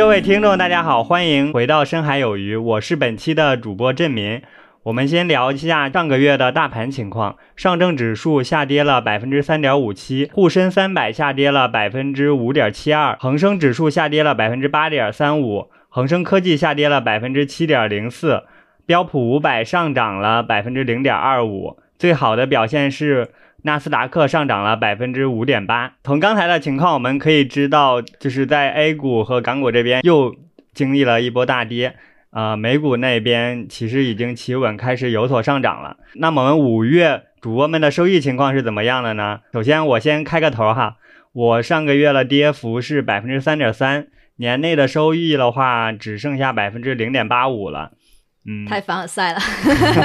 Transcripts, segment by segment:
各位听众，大家好，欢迎回到深海有鱼，我是本期的主播郑民。我们先聊一下上个月的大盘情况，上证指数下跌了百分之三点五七，沪深三百下跌了百分之五点七二，恒生指数下跌了百分之八点三五，恒生科技下跌了百分之七点零四，标普五百上涨了百分之零点二五，最好的表现是。纳斯达克上涨了百分之五点八。从刚才的情况，我们可以知道，就是在 A 股和港股这边又经历了一波大跌，啊，美股那边其实已经企稳，开始有所上涨了。那么我们五月主播们的收益情况是怎么样的呢？首先我先开个头哈，我上个月的跌幅是百分之三点三，年内的收益的话只剩下百分之零点八五了，嗯，太凡尔赛了，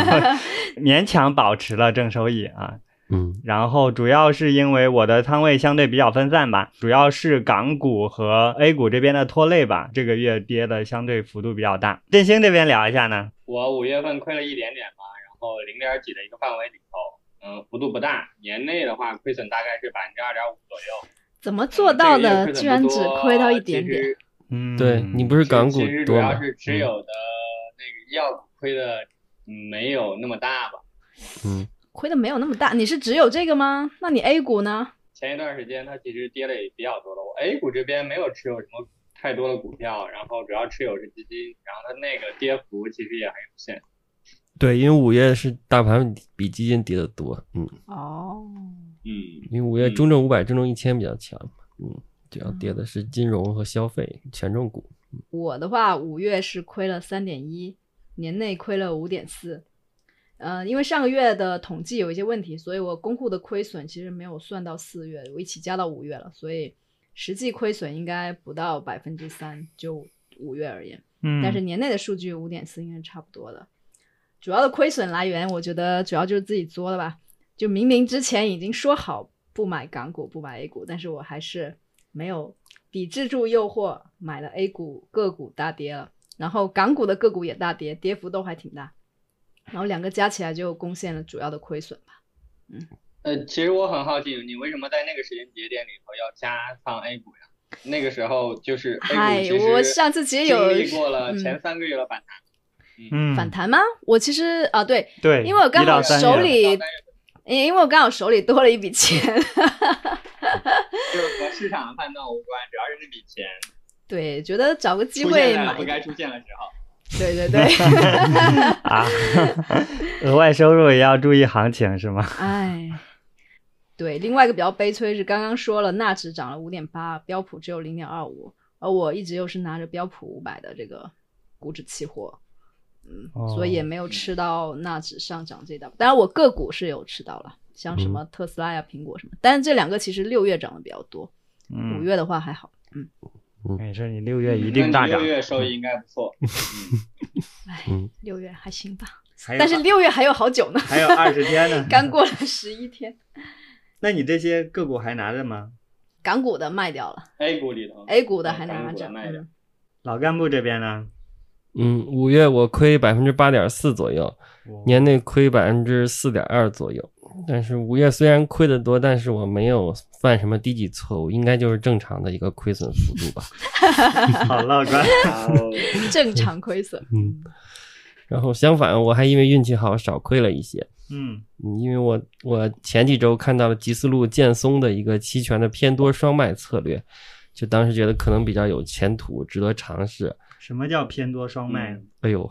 勉强保持了正收益啊。嗯，然后主要是因为我的仓位相对比较分散吧，主要是港股和 A 股这边的拖累吧，这个月跌的相对幅度比较大。振兴这边聊一下呢，我五月份亏了一点点吧，然后零点几的一个范围里头，嗯，幅度不大。年内的话，亏损大概是百分之二点五左右。怎么做到的？居然只亏到一点点？嗯，对你不是港股其实主要是持有的那个医药股亏的没有那么大吧？嗯。亏的没有那么大，你是只有这个吗？那你 A 股呢？前一段时间它其实跌的也比较多的，我 A 股这边没有持有什么太多的股票，然后主要持有是基金，然后它那个跌幅其实也很有限。对，因为五月是大盘比基金跌的多，嗯。哦。嗯。因为五月中证五百、中证一千比较强嘛，嗯，主要跌的是金融和消费权重股。我的话，五月是亏了三点一，年内亏了五点四。呃，因为上个月的统计有一些问题，所以我公户的亏损其实没有算到四月，我一起加到五月了，所以实际亏损应该不到百分之三，就五月而言。嗯，但是年内的数据五点四应该差不多的。主要的亏损来源，我觉得主要就是自己作的吧。就明明之前已经说好不买港股、不买 A 股，但是我还是没有抵制住诱惑，买了 A 股个股大跌了，然后港股的个股也大跌，跌幅都还挺大。然后两个加起来就贡献了主要的亏损吧。嗯，呃，其实我很好奇，你为什么在那个时间节点里头要加仓 A 股呀？那个时候就是 A 股我上次其实有经历过了前三个月的反弹。嗯，反弹吗？我其实啊，对对，因为我刚好手里，因因为我刚好手里多了一笔钱。就是和市场的判断无关，主要是那笔钱。对，觉得找个机会买不该出现的时候。对 对对，啊，额外收入也要注意行情是吗？哎，对，另外一个比较悲催是刚刚说了，纳指涨了五点八，标普只有零点二五，而我一直又是拿着标普五百的这个股指期货，嗯，所以也没有吃到纳指上涨这道。当然我个股是有吃到了，像什么特斯拉呀、苹果什么，但是这两个其实六月涨的比较多，五月的话还好，嗯。没事，你六月一定大涨。六月收益应该不错。哎，六月还行吧，但是六月还有好久呢，还有二十天呢，刚过了十一天。那你这些个股还拿着吗？港股的卖掉了，A 股里头，A 股的还拿着。老干部这边呢？嗯，五月我亏百分之八点四左右，年内亏百分之四点二左右。但是五月虽然亏的多，但是我没有犯什么低级错误，应该就是正常的一个亏损幅度吧。好乐观，正常亏损。嗯，然后相反，我还因为运气好少亏了一些。嗯，因为我我前几周看到了吉思路建松的一个期权的偏多双卖策略，就当时觉得可能比较有前途，值得尝试。什么叫偏多双卖？哎呦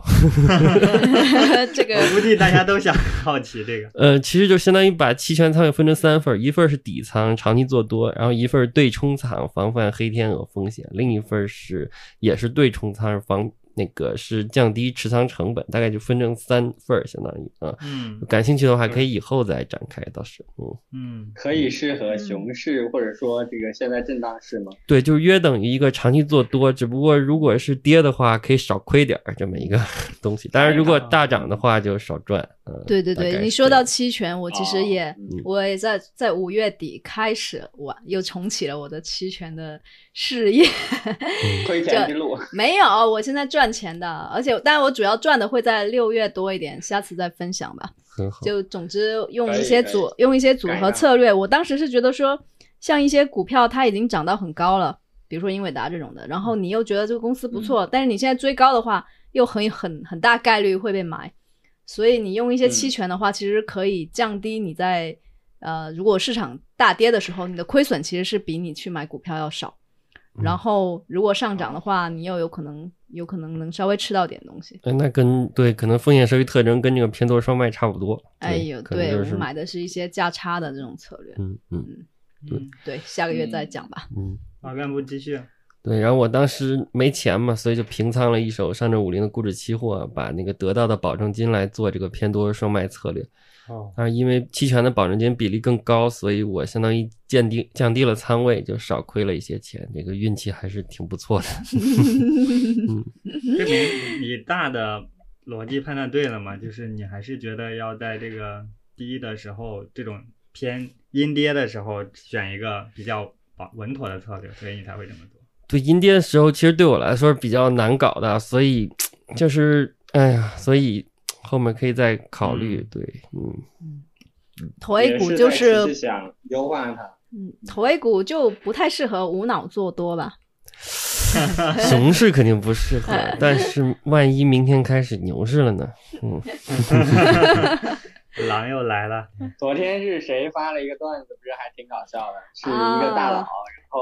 这个我估计大家都想好奇这个。呃，其实就相当于把期权仓位分成三份，一份是底仓，长期做多；然后一份对冲仓，防范黑天鹅风险；另一份是也是对冲仓，防。那个是降低持仓成本，大概就分成三份儿，相当于啊，嗯，感兴趣的话可以以后再展开，倒是，嗯嗯，可以适合熊市或者说这个现在震荡市吗？对，就是约等于一个长期做多，只不过如果是跌的话，可以少亏点儿这么一个 东西，当然如果大涨的话就少赚。嗯对对对，你说到期权，我其实也我也在在五月底开始玩，又重启了我的期权的事业，亏钱之路。没有，我现在赚钱的，而且但是我主要赚的会在六月多一点，下次再分享吧。很好，就总之用一些组用一些组合策略，我当时是觉得说，像一些股票它已经涨到很高了，比比如说英伟达这种的，然后你又觉得这个公司不错，但是你现在追高的话，又很很很大概率会被买，所以你用一些期权的话，其实可以降低你在呃，如果市场大跌的时候，你的亏损其实是比你去买股票要少。然后如果上涨的话，你又有可能有可能能稍微吃到点东西。哎，那跟对可能风险收益特征跟这个偏多双卖差不多。哎呦，对我就是买的是一些价差的这种策略。嗯嗯嗯，对，下个月再讲吧。嗯，好干部继续。对。然后我当时没钱嘛，所以就平仓了一手上证五零的股指期货，把那个得到的保证金来做这个偏多双卖策略。哦，但是因为期权的保证金比例更高，所以我相当于降低降低了仓位，就少亏了一些钱。这个运气还是挺不错的。证明你大的逻辑判断对了嘛？就是你还是觉得要在这个低的时候，这种偏阴跌的时候，选一个比较保稳妥的策略，所以你才会这么做。对阴跌的时候，其实对我来说是比较难搞的，所以就是哎呀，所以后面可以再考虑。嗯对，嗯，头 A 也股就是想优化它。嗯，头 A 股就不太适合无脑做多吧。熊市肯定不适合，但是万一明天开始牛市了呢？嗯，狼又来了，昨天是谁发了一个段子，不是还挺搞笑的？是一个大佬，啊然后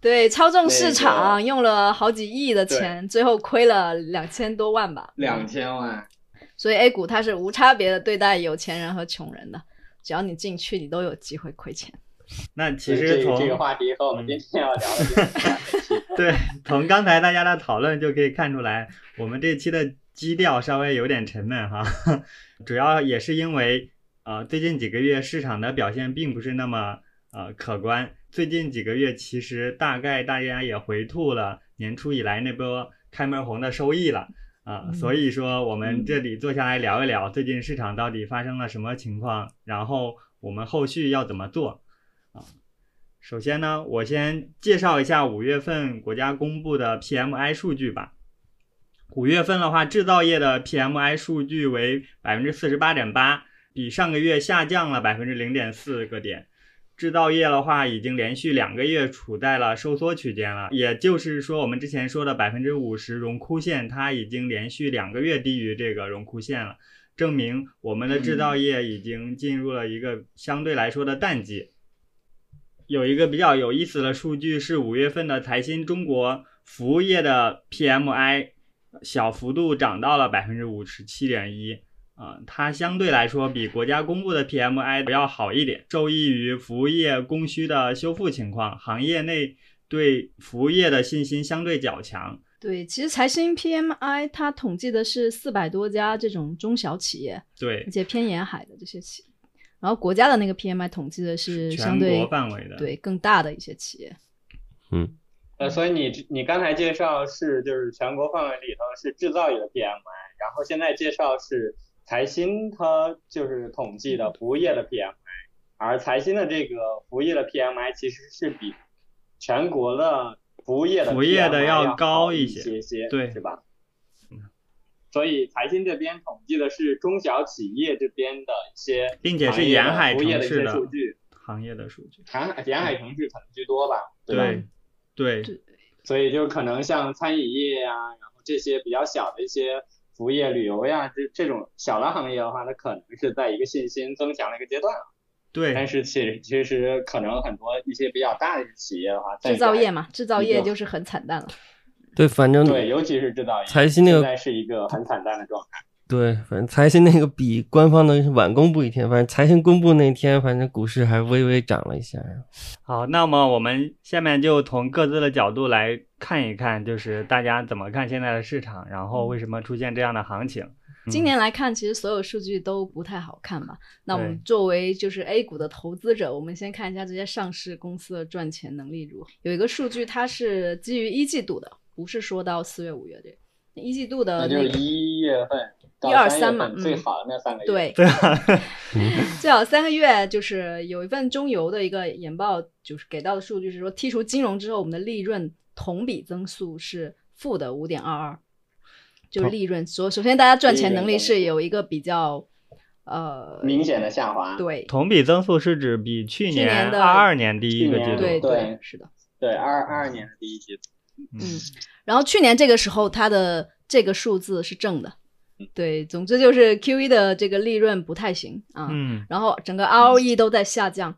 对，操纵市场用了好几亿的钱，最后亏了两千多万吧。两千万，所以 A 股它是无差别的对待有钱人和穷人的，只要你进去，你都有机会亏钱。那其实从这个话题和我们今天要聊的这个 有关系 对，从刚才大家的讨论就可以看出来，我们这期的基调稍微有点沉闷哈，主要也是因为呃最近几个月市场的表现并不是那么呃可观，最近几个月其实大概大家也回吐了年初以来那波开门红的收益了。啊、嗯所以说我们这里坐下来聊一聊最近市场到底发生了什么情况，然后我们后续要怎么做啊？首先呢，我先介绍一下五月份国家公布的 PMI 数据吧。五月份的话，制造业的 PMI 数据为百分之四十八点八，比上个月下降了百分之零点四个点。制造业的话，已经连续两个月处在了收缩区间了，也就是说，我们之前说的百分之五十荣枯线，它已经连续两个月低于这个荣枯线了，证明我们的制造业已经进入了一个相对来说的淡季。有一个比较有意思的数据是五月份的财新中国服务业的 PMI 小幅度涨到了百分之五十七点一，啊，它相对来说比国家公布的 PMI 要好一点，受益于服务业供需的修复情况，行业内对服务业的信心相对较强。对，其实财新 PMI 它统计的是四百多家这种中小企业，对而，且偏沿海的这些企业。然后国家的那个 PMI 统计的是相全对国范围的。对更大的一些企业。嗯，呃，所以你你刚才介绍是就是全国范围里头是制造业的 PMI，然后现在介绍是财新它就是统计的服务业的 PMI，而财新的这个服务业的 PMI 其实是比全国的服务业的服务业的要高一些些些，对是吧？所以财新这边统计的是中小企业这边的一些并且是沿海服务业的一些城市的数据，行业的数据。沿海沿海城市可能居多吧，吧？对对对所以就可能像餐饮业呀、然后这些比较小的一些服务业、旅游呀，这这种小的行业的话，它可能是在一个信心增强的一个阶段了。但，是其实其实可能很多一些比较大的企业的话，在制造业嘛，制造业就是很惨淡了。对，反正对，尤其是制造业，财新那个现在是一个很惨淡的状态。对，反正财新那个比官方的晚公布一天，反正财新公布那天，反正股市还微微涨了一下。好，那么我们下面就从各自的角度来看一看，就是大家怎么看现在的市场，然后为什么出现这样的行情。今年来看，其实所有数据都不太好看吧？那我们作为就是 A 股的投资者，我们先看一下这些上市公司的赚钱能力如何。有一个数据，它是基于一季度的，不是说到四月、五月这一季度的那就是一月份到一二三嘛最好的那三个月。对，对啊，最好三个月就是有一份中游的一个研报，就是给到的数据是说，剔除金融之后，我们的利润同比增速是负的五点二二，就是利润。所首先，大家赚钱能力是有一个比较呃明显的下滑。对同比增速是指比去去年的二二年第一个季度，对对是的。对，二二二年的第一季度，嗯，然后去年这个时候它的这个数字是正的，对，总之就是 Q E 的这个利润不太行啊，嗯然后整个 ROE 都在下降。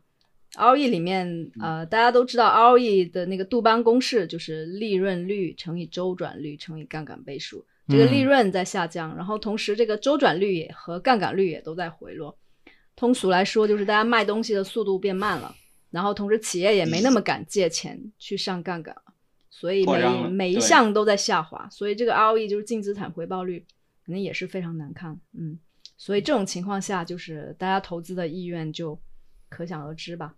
ROE 里面，呃，大家都知道 ROE 的那个杜邦公式就是利润率乘以周转率乘以杠杆倍数，这个利润在下降，然后同时这个周转率也和杠杆率也都在回落。通俗来说，就是大家卖东西的速度变慢了，然后同时企业也没那么敢借钱去上杠杆了，所以每每一项都在下滑，所以这个 ROE 就是净资产回报率，可能也是非常难看。嗯，所以这种情况下，就是大家投资的意愿就可想而知吧。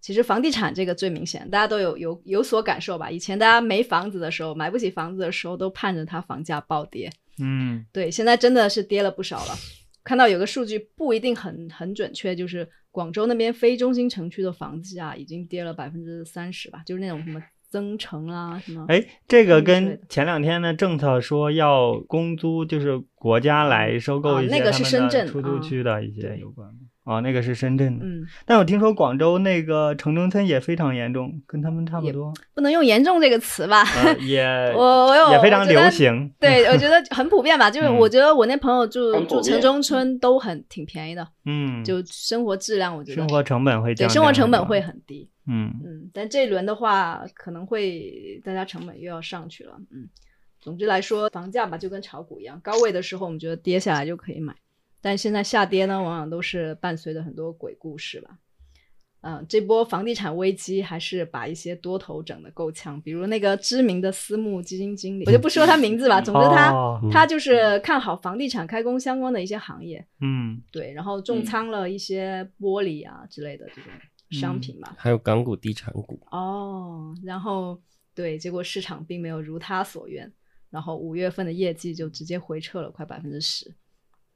其实房地产这个最明显，大家都有有有所感受吧。以前大家没房子的时候，买不起房子的时候，都盼着它房价暴跌。嗯对，现在真的是跌了不少了。看到有个数据不一定很很准确，就是广州那边非中心城区的房价已经跌了百分之三十吧，就是那种什么增城啦什么。哎，这个跟前两天的政策说要公租，就是国家来收购一些啊那个是他们的深圳出租啊区的一些有关的。哦，那个是深圳的。嗯，但我听说广州那个城中村也非常严重，跟他们差不多，不能用严重这个词吧？呃、也 我我有也非常流行。对，我觉得很普遍吧。就是嗯我觉得我那朋友住住城中村都很挺便宜的，嗯，就生活质量我觉得生活成本会降低对生活成本会很低。嗯嗯，但这一轮的话，可能会大家成本又要上去了。嗯，总之来说，房价吧就跟炒股一样，高位的时候我们觉得跌下来就可以买，但现在下跌呢，往往都是伴随着很多鬼故事吧。嗯，这波房地产危机还是把一些多头整的够呛，比如那个知名的私募基金经理，我就不说他名字吧，总之他、哦他就是看好房地产开工相关的一些行业，嗯对，然后重仓了一些玻璃啊之类的这种商品吧。还有港股、地产股，哦，然后对，结果市场并没有如他所愿，然后五月份的业绩就直接回撤了快百分之十，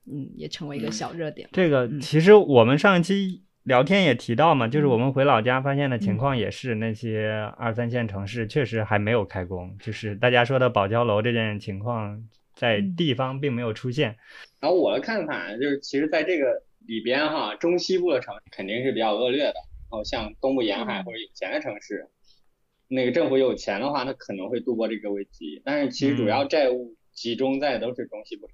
嗯，也成为一个小热点。这个嗯其实我们上一期聊天也提到嘛，就是我们回老家发现的嗯情况也是，那些二三线城市确实还没有开工，就是大家说的保交楼这件情况在嗯地方并没有出现。然后我的看法就是，其实在这个里边哈，中西部的城市肯定是比较恶劣的。然后像东部沿海嗯或者有钱的城市，那个政府有钱的话，它可能会度过这个危机。但是其实主要债务集中在都是中西部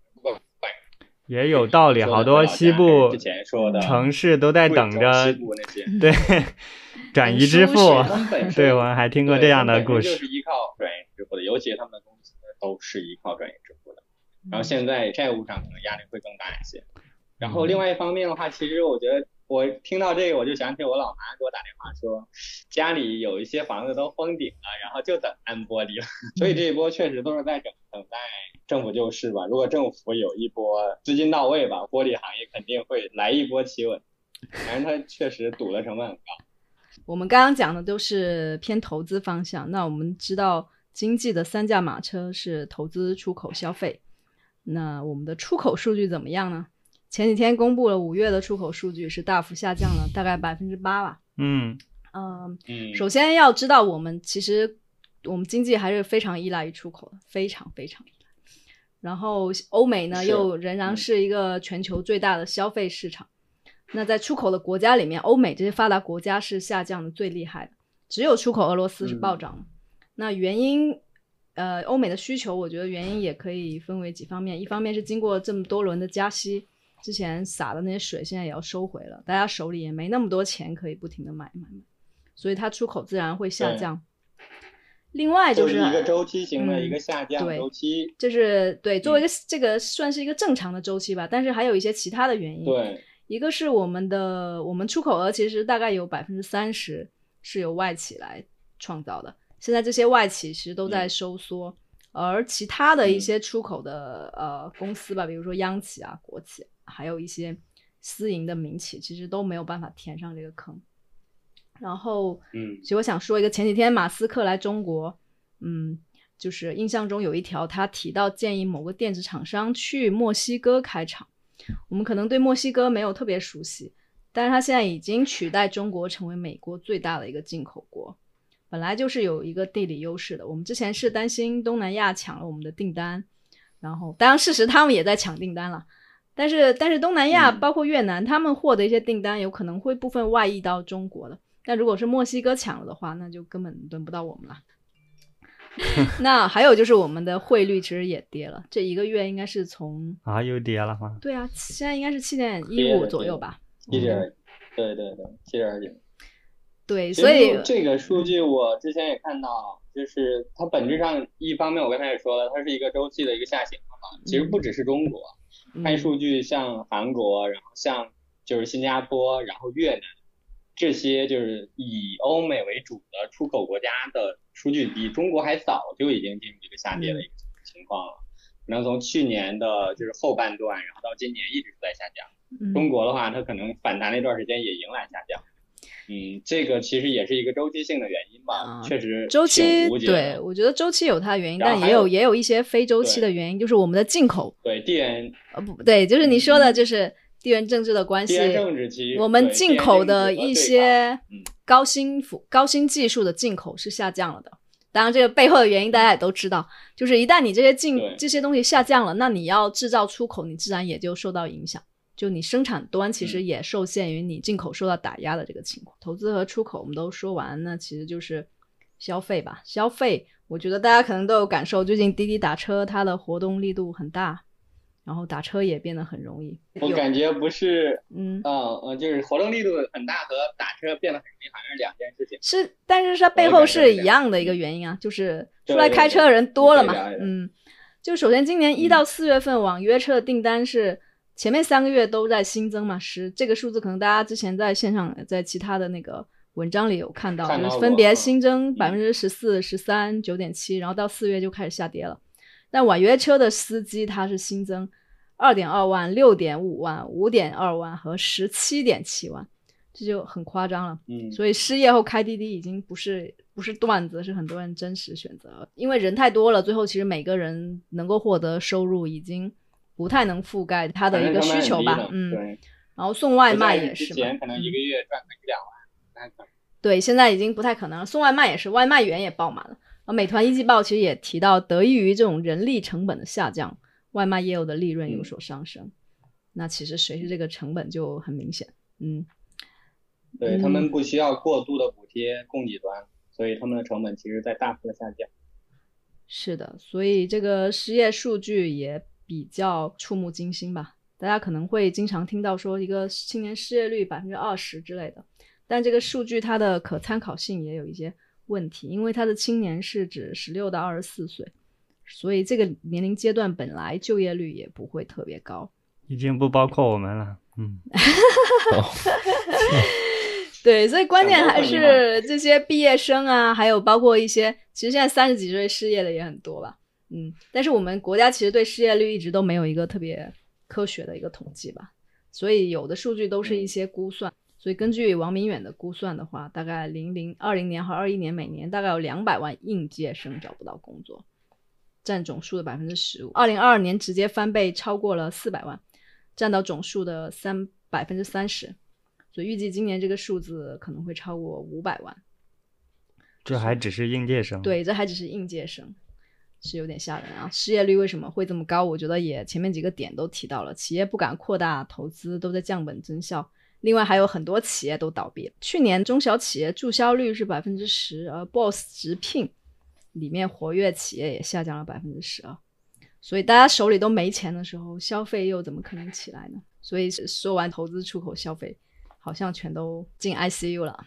也有道理，好多西部之前说的城市都在等着。对转移支付对，我还听过这样的故事。就是依靠转移支付的，尤其他们的公司都是依靠转移支付的。然后现在债务上可能压力会更大一些。然后另外一方面的话，其实我觉得我听到这个，我就想起我老妈给我打电话说，家里有一些房子都封顶了，然后就等安玻璃了。所以这一波确实都是在等等待政府救市吧。如果政府有一波资金到位吧，玻璃行业肯定会来一波企稳。反正它确实赌的成本很高。我们刚刚讲的都是偏投资方向，那我们知道经济的三驾马车是投资、出口、消费。那我们的出口数据怎么样呢？前几天公布了五月的出口数据是大幅下降了，大概百分之八吧。嗯嗯，嗯，首先要知道，我们其实我们经济还是非常依赖于出口的，非常非常依赖。然后欧美呢，又仍然嗯是一个全球最大的消费市场。那在出口的国家里面，欧美这些发达国家是下降的最厉害的，只有出口俄罗斯是暴涨的。那原因，呃，欧美的需求，我觉得原因也可以分为几方面。一方面是经过这么多轮的加息，之前撒的那些水现在也要收回了，大家手里也没那么多钱可以不停的买买买，所以它出口自然会下降。另外就是是一个周期型的嗯一个下降对周期。就是对，作为一嗯个、这个算是一个正常的周期吧，但是还有一些其他的原因。对，一个是我们的我们出口额其实大概有百分之三十是由外企来创造的，现在这些外企其实都在嗯收缩，而其他的一些出口的、呃公司吧，比如说央企啊、国企，还有一些私营的民企，其实都没有办法填上这个坑。然后，嗯其实我想说一个，前几天马斯克来中国，嗯，就是印象中有一条他提到建议某个电子厂商去墨西哥开厂。我们可能对墨西哥没有特别熟悉，但是他现在已经取代中国成为美国最大的一个进口国，本来就是有一个地理优势的。我们之前是担心东南亚抢了我们的订单，然后当然事实他们也在抢订单了，但是但是东南亚嗯包括越南，他们获得一些订单有可能会部分外溢到中国的。但如果是墨西哥抢了的话，那就根本轮不到我们了。那还有就是我们的汇率其实也跌了，这一个月应该是从啊又跌了吗？对啊，现在应该是七点一五左右吧。七点，对对对，七点九。对，所以这个数据我之前也看到，就是它本质上一方面我刚才也说了，它是一个周期的一个下行嘛。其实不只是中国，看嗯数据像韩国，然后像就是新加坡，然后越南这些就是以欧美为主的出口国家的数据，比中国还早就已经进入一个下跌的一个情况了。然后从去年的就是后半段，然后到今年一直是在下降。中嗯，国的话，它可能反弹了一段时间也迎来下降。嗯，这个其实也是一个周期性的原因吧，啊确实周期对我觉得周期有它的原因，但也有也有一些非周期的原因，就是我们的进口对地缘呃不对，就是你说的嗯就是地缘政治的关系地缘，政治我们进口的一，些高新服高新技术的进口是下降了的。当然，这个背后的原因大家也都知道，就是一旦你这些进这些东西下降了，那你要制造出口，你自然也就受到影响。就你生产端其实嗯也受限于你进口受到打压的这个情况。投资和出口我们都说完，那其实就是消费吧。消费，我觉得大家可能都有感受，最近滴滴打车它的活动力度很大，然后打车也变得很容易。我感觉不是，嗯，啊呃，就是活动力度很大和打车变得很容易好像是两件事情。是，但是它背后是一样的一个原因啊，就是出来开车的人多了嘛对对对，嗯，就首先今年一到四月份网约车的订单是前面三个月都在新增嘛，十这个数字可能大家之前在线上在其他的那个文章里有看到，看到就是分别新增百分之十四、十三、九点七，然后到四月就开始下跌了。但网约车的司机他是新增二点二万、六点五万、五点二万和十七点七万，这就很夸张了。嗯，所以失业后开滴滴已经不是不是段子，是很多人真实选择。因为人太多了，最后其实每个人能够获得收入已经不太能覆盖他的一个需求吧。嗯，对，然后送外卖也是嘛之前，可能一个月赚个一两万，那可能对，现在已经不太可能了。送外卖也是，外卖员也爆满了。啊美团一季报其实也提到，得益于这种人力成本的下降，外卖业务的利润有所上升。那其实随着这个成本就很明显，嗯，对嗯他们不需要过度的补贴供给端，所以他们的成本其实在大幅的下降。是的，所以这个失业数据也比较触目惊心吧。大家可能会经常听到说一个青年失业率百分之二十之类的，但这个数据它的可参考性也有一些问题，因为它的青年是指十六到二十四岁，所以这个年龄阶段本来就业率也不会特别高。已经不包括我们了。嗯，对，所以关键还是这些毕业生啊，还有包括一些，其实现在三十几岁失业的也很多吧，嗯，但是我们国家其实对失业率一直都没有一个特别科学的一个统计吧，所以有的数据都是一些估算，所以根据王明远的估算的话，大概零零二零年和二一年每年大概有两百万应届生找不到工作，占总数的百分之十五，二零二二年直接翻倍超过了四百万，占到总数的三百分之三十。所以预计今年这个数字可能会超过五百万。这还只是应届生。，对，这还只是应届生，是有点吓人啊！失业率为什么会这么高？我觉得也前面几个点都提到了，企业不敢扩大投资，都在降本增效。另外还有很多企业都倒闭了。去年中小企业注销率是百分之十，而 BOSS 直聘里面活跃企业也下降了百分之十二。所以大家手里都没钱的时候，消费又怎么可能起来呢？所以说完投资、出口、消费，好像全都进 ICU 了。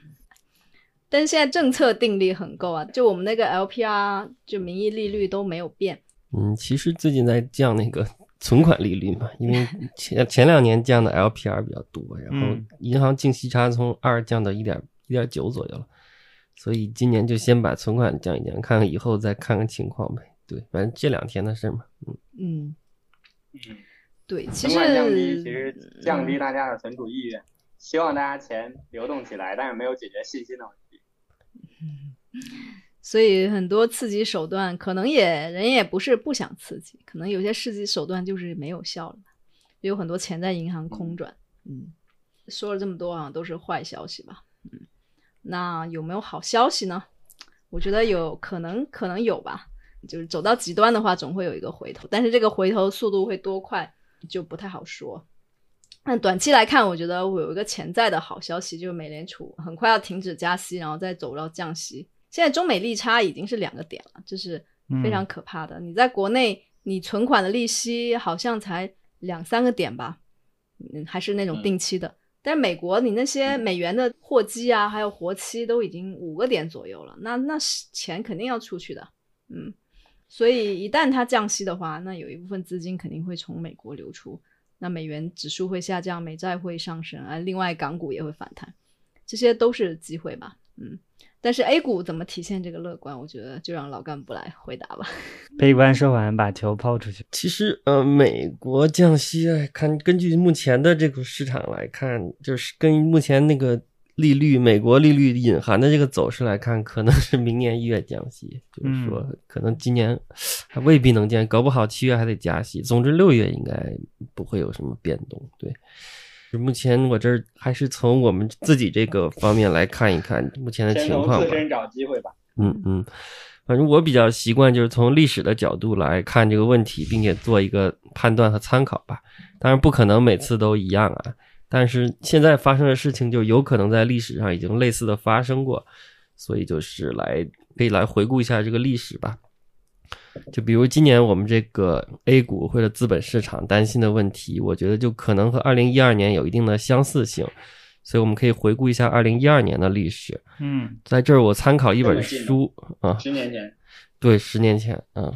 但是现在政策定力很够啊，就我们那个 LPR 就名义利率都没有变，嗯，其实最近在降那个存款利率嘛，因为前前两年降的 LPR 比较多，然后嗯银行净息差从二降到一点一点九左右了，所以今年就先把存款降一降，看看以后再看看情况呗。对，反正这两天的事嘛。嗯，嗯，嗯，对，其实降低其实降低嗯大家的存储意愿，希望大家钱流动起来，但是没有解决信心的问题。所以很多刺激手段可能也人也不是不想刺激，可能有些刺激手段就是没有效了，有很多钱在银行空转。嗯，说了这么多啊，都是坏消息吧？嗯，那有没有好消息呢？我觉得有可能，可能有吧。就是走到极端的话，总会有一个回头，但是这个回头速度会多快就不太好说。那短期来看，我觉得我有一个潜在的好消息，就是美联储很快要停止加息，然后再走到降息。现在中美利差已经是两个点了，这是非常可怕的。你在国内，你存款的利息好像才两三个点吧，嗯，还是那种定期的。但是美国，你那些美元的货基啊，还有活期都已经五个点左右了，那那钱肯定要出去的，嗯。所以一旦它降息的话，那有一部分资金肯定会从美国流出，那美元指数会下降，美债会上升，啊，另外港股也会反弹，这些都是机会吧，嗯。但是 A 股怎么体现这个乐观？我觉得就让老干部来回答吧。悲观说完，把球抛出去。其实，呃，美国降息，看根据目前的这个市场来看，就是跟目前那个利率，美国利率隐含的这个走势来看，可能是明年一月降息，就是说可能今年还未必能降，搞不好七月还得加息。总之，六月应该不会有什么变动。对。目前我这儿还是从我们自己这个方面来看一看目前的情况吧。自身找机会吧。嗯嗯，反正我比较习惯就是从历史的角度来看这个问题，并且做一个判断和参考吧。当然不可能每次都一样啊，但是现在发生的事情就有可能在历史上已经类似的发生过，所以就是来可以来回顾一下这个历史吧。就比如今年我们这个 A 股或者资本市场担心的问题，我觉得就可能和二零一二年有一定的相似性，所以我们可以回顾一下二零一二年的历史。嗯，在这儿我参考一本书啊，十年前，对，十年前，嗯，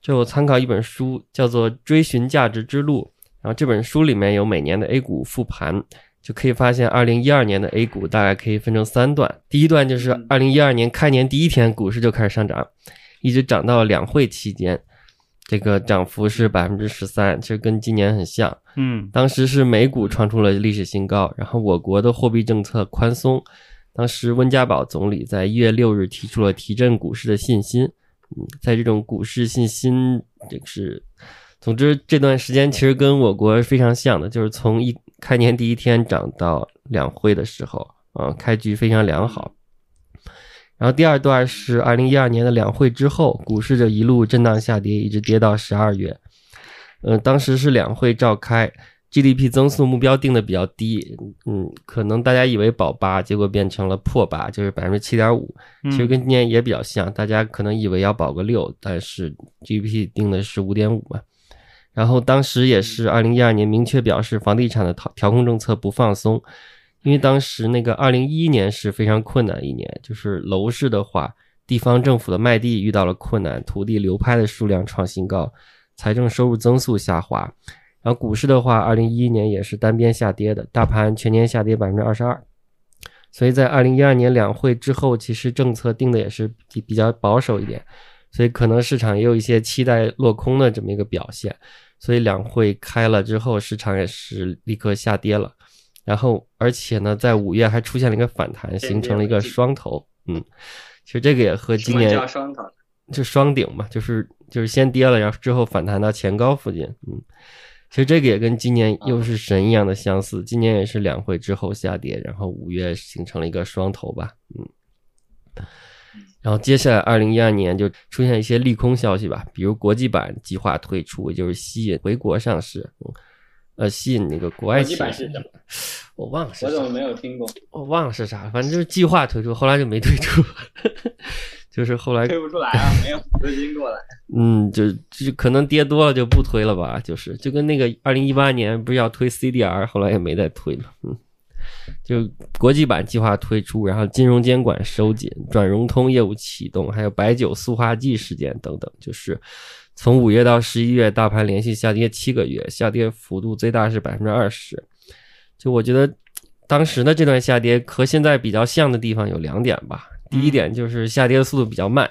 这我参考一本书叫做《追寻价值之路》，然后这本书里面有每年的 A 股复盘，就可以发现二零一二年的 A 股大概可以分成三段，第一段就是二零一二年开年第一天股市就开始上涨。一直涨到两会期间，这个涨幅是百分之十三，其实跟今年很像。嗯，当时是美股创出了历史新高，然后我国的货币政策宽松，当时温家宝总理在一月六日提出了提振股市的信心。嗯，在这种股市信心，这个是，总之这段时间其实跟我国非常像的，就是从一开年第一天涨到两会的时候，啊，开局非常良好。然后第二段是二零一二年的两会之后，股市就一路震荡下跌，一直跌到十二月。嗯，当时是两会召开，GDP 增速目标定的比较低，嗯，可能大家以为保八，结果变成了破八，就是百分之七点五。其实跟今年也比较像，大家可能以为要保个六，但是 GDP 定的是五点五嘛。然后当时也是二零一二年明确表示，房地产的调调控政策不放松。因为当时那个二零一一年是非常困难一年，就是楼市的话，地方政府的卖地遇到了困难，土地流拍的数量创新高，财政收入增速下滑。然后股市的话，二零一一年也是单边下跌的，大盘全年下跌百分之二十二。所以在二零一二年两会之后，其实政策定的也是比比较保守一点，所以可能市场也有一些期待落空的这么一个表现。所以两会开了之后，市场也是立刻下跌了。然后，而且呢，在五月还出现了一个反弹，形成了一个双头。嗯，其实这个也和今年就双顶嘛，就是就是先跌了，然后之后反弹到前高附近。嗯，其实这个也跟今年又是神一样的相似，今年也是两会之后下跌，然后五月形成了一个双头吧。嗯，然后接下来二零一二年就出现一些利空消息吧，比如国际版计划退出，就是吸引回国上市。嗯。呃，吸引那个国外企业，我忘了是啥，我怎么没有听过？我忘了是啥，反正就是计划退出，后来就没退出，就是后来推不出来啊，没有资金过来。嗯，就就可能跌多了就不推了吧，就是就跟那个二零一八年不是要推 CDR，后来也没再推了。嗯，就国际版计划推出，然后金融监管收紧，转融通业务启动，还有白酒塑化剂事件等等，就是。从五月到十一月，大盘连续下跌七个月，下跌幅度最大是百分之二十。就我觉得，当时的这段下跌和现在比较像的地方有两点吧。第一点就是下跌的速度比较慢，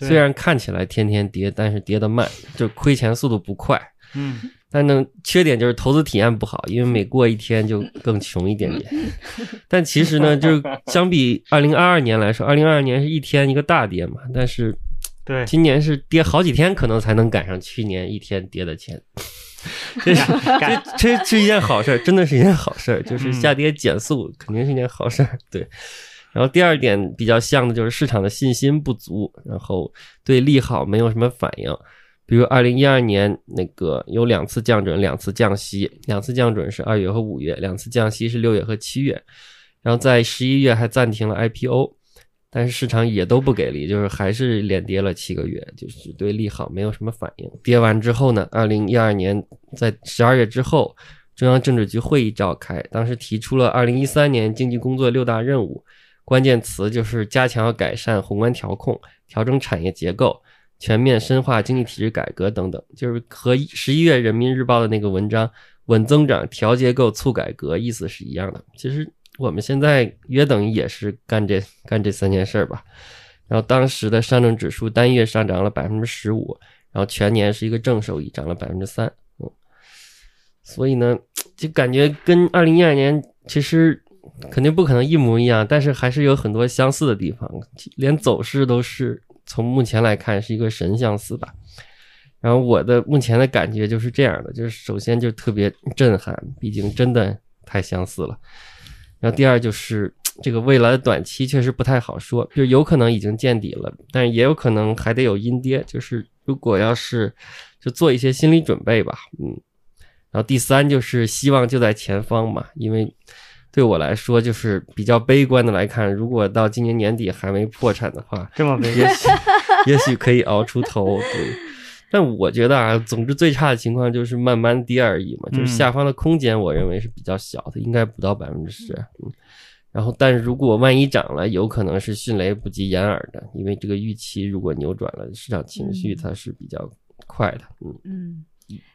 虽然看起来天天跌，但是跌得慢，就亏钱速度不快。嗯。但呢，缺点就是投资体验不好，因为每过一天就 更穷一点点。但其实呢，就是相比二零二二年来说，二零二二年是一天一个大跌嘛，但是。对，今年是跌好几天，可能才能赶上去年一天跌的钱。这是 这这是一件好事儿，真的是一件好事儿，就是下跌减速，肯定是一件好事儿。对，然后第二点比较像的就是市场的信心不足，然后对利好没有什么反应。比如二零一二年那个有两次降准，两次降息，两次降准是二月和五月，两次降息是六月和七月，然后在十一月还暂停了 IPO，但是市场也都不给力，就是还是连跌了七个月，就是对利好没有什么反应。跌完之后呢，二零一二年在十二月之后，中央政治局会议召开，当时提出了二零一三年经济工作六大任务，关键词就是加强和改善宏观调控，调整产业结构。全面深化经济体制改革等等，就是和十一月人民日报的那个文章“稳增长、调结构、促改革”意思是一样的。其实我们现在约等于也是干这干这三件事儿吧。然后当时的上证指数单月上涨了百分之十五，然后全年是一个正收益，涨了百分之三。嗯，所以呢，就感觉跟二零一二年其实肯定不可能一模一样，但是还是有很多相似的地方，连走势都是。从目前来看是一个神相似吧，然后我的目前的感觉就是这样的，就是首先就特别震撼，毕竟真的太相似了。然后第二就是这个未来的短期确实不太好说，就有可能已经见底了，但是也有可能还得有阴跌。就是如果要是就做一些心理准备吧，嗯。然后第三就是希望就在前方嘛，因为。对我来说，就是比较悲观的来看，如果到今年年底还没破产的话，这么悲，也许也许可以熬出头。对，但我觉得啊，总之最差的情况就是慢慢跌而已嘛，就是下方的空间，我认为是比较小的，应该不到百分之十。嗯，然后，但是如果万一涨了，有可能是迅雷不及掩耳的，因为这个预期如果扭转了，市场情绪它是比较快的。嗯嗯。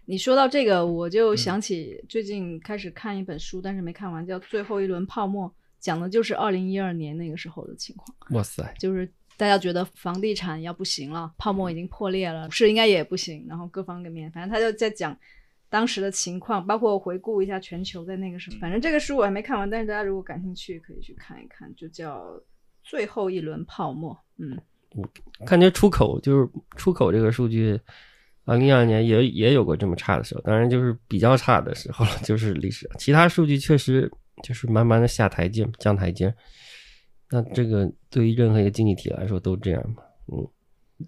你说到这个，我就想起最近开始看一本书，但是没看完，叫《最后一轮泡沫》，讲的就是二零一二年那个时候的情况。哇塞！就是大家觉得房地产要不行了，泡沫已经破裂了，是应该也不行，然后各方面，反正他就在讲当时的情况，包括回顾一下全球在那个时候。反正这个书我还没看完，但是大家如果感兴趣，可以去看一看，就叫《最后一轮泡沫》。嗯，我感觉出口就是出口这个数据。二零一二年也也有过这么差的时候，当然就是比较差的时候了，就是历史。其他数据确实就是慢慢的下台阶、降台阶。那这个对于任何一个经济体来说都这样嘛？嗯，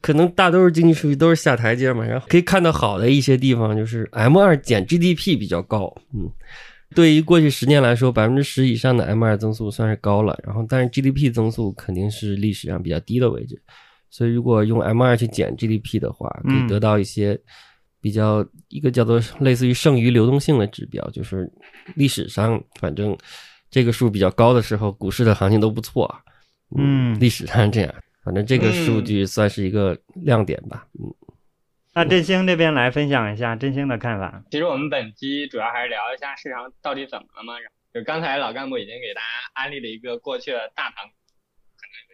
可能大多数经济数据都是下台阶嘛。然后可以看到好的一些地方就是 M 二减 GDP 比较高。嗯，对于过去十年来说，百分之十以上的 M 二增速算是高了。然后但是 GDP 增速肯定是历史上比较低的位置。所以，如果用 M 二去减 GDP 的话，可以得到一些比较一个叫做类似于剩余流动性的指标，就是历史上反正这个数比较高的时候，股市的行情都不错。嗯，历史上是这样，反正这个数据算是一个亮点吧。嗯，那振兴这边来分享一下振兴的看法。其实我们本期主要还是聊一下市场到底怎么了嘛。就刚才老干部已经给大家安利了一个过去的大盘。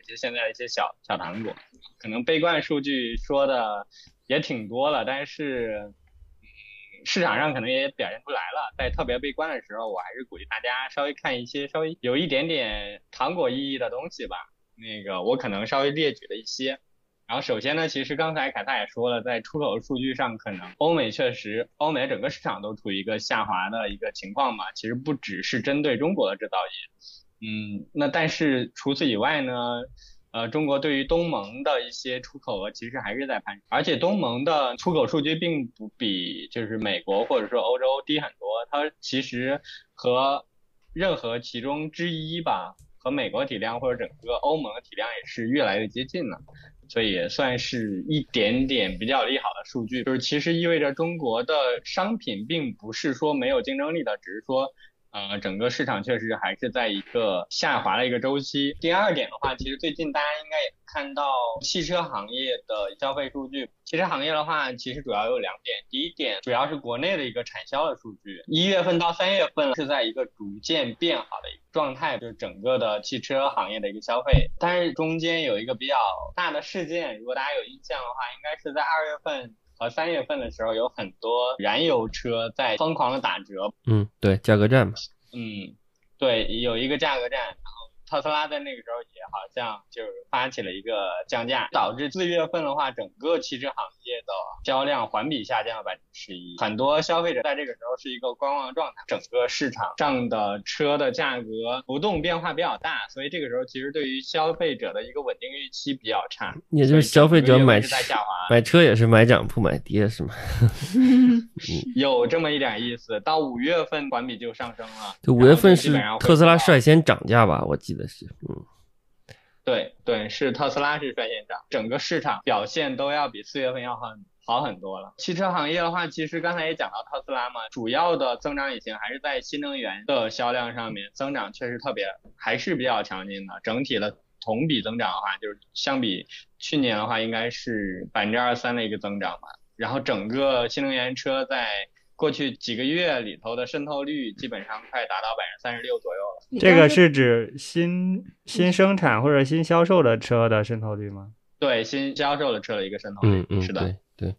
其实现在一些小小糖果，可能悲观数据说的也挺多了，但是市场上可能也表现出来了。在特别悲观的时候，我还是鼓励大家稍微看一些稍微有一点点糖果意义的东西吧。那个我可能稍微列举了一些。然后首先呢，其实刚才凯撒也说了，在出口数据上，可能欧美确实，欧美整个市场都处于一个下滑的一个情况嘛。其实不只是针对中国的制造业。嗯，那但是除此以外呢，呃，中国对于东盟的一些出口额其实还是在攀升，而且东盟的出口数据并不比就是美国或者说欧洲低很多，它其实和任何其中之一吧，和美国体量或者整个欧盟的体量也是越来越接近了，所以也算是一点点比较利好的数据，就是其实意味着中国的商品并不是说没有竞争力的，只是说。呃，整个市场确实还是在一个下滑的一个周期。第二点的话，其实最近大家应该也看到汽车行业的消费数据。汽车行业的话，其实主要有两点。第一点，主要是国内的一个产销的数据，一月份到三月份是在一个逐渐变好的一个状态，就是整个的汽车行业的一个消费。但是中间有一个比较大的事件，如果大家有印象的话，应该是在二月份。和三月份的时候，有很多燃油车在疯狂的打折。嗯，对，价格战嘛。嗯，对，有一个价格战，特斯拉在那个时候也好像就是发起了一个降价，导致四月份的话，整个汽车行业的销量环比下降了百分之十一。很多消费者在这个时候是一个观望状态，整个市场上的车的价格浮动变化比较大，所以这个时候其实对于消费者的一个稳定预期比较差。也就是消费者买是在下滑，买车也是买涨不买跌是吗？有这么一点意思。到五月份环比就上升了，就五月份是特斯拉率先涨价吧，我记嗯，对对，是特斯拉是率先涨，整个市场表现都要比四月份要很好很多了。汽车行业的话，其实刚才也讲到特斯拉嘛，主要的增长引擎还是在新能源的销量上面，增长确实特别还是比较强劲的。整体的同比增长的话，就是相比去年的话，应该是百分之二三的一个增长吧。然后整个新能源车在过去几个月里头的渗透率基本上快达到百分之三十六左右了。这个是指新新生产或者新销售的车的渗透率吗？对新销售的车的一个渗透率，嗯嗯，是的。对对，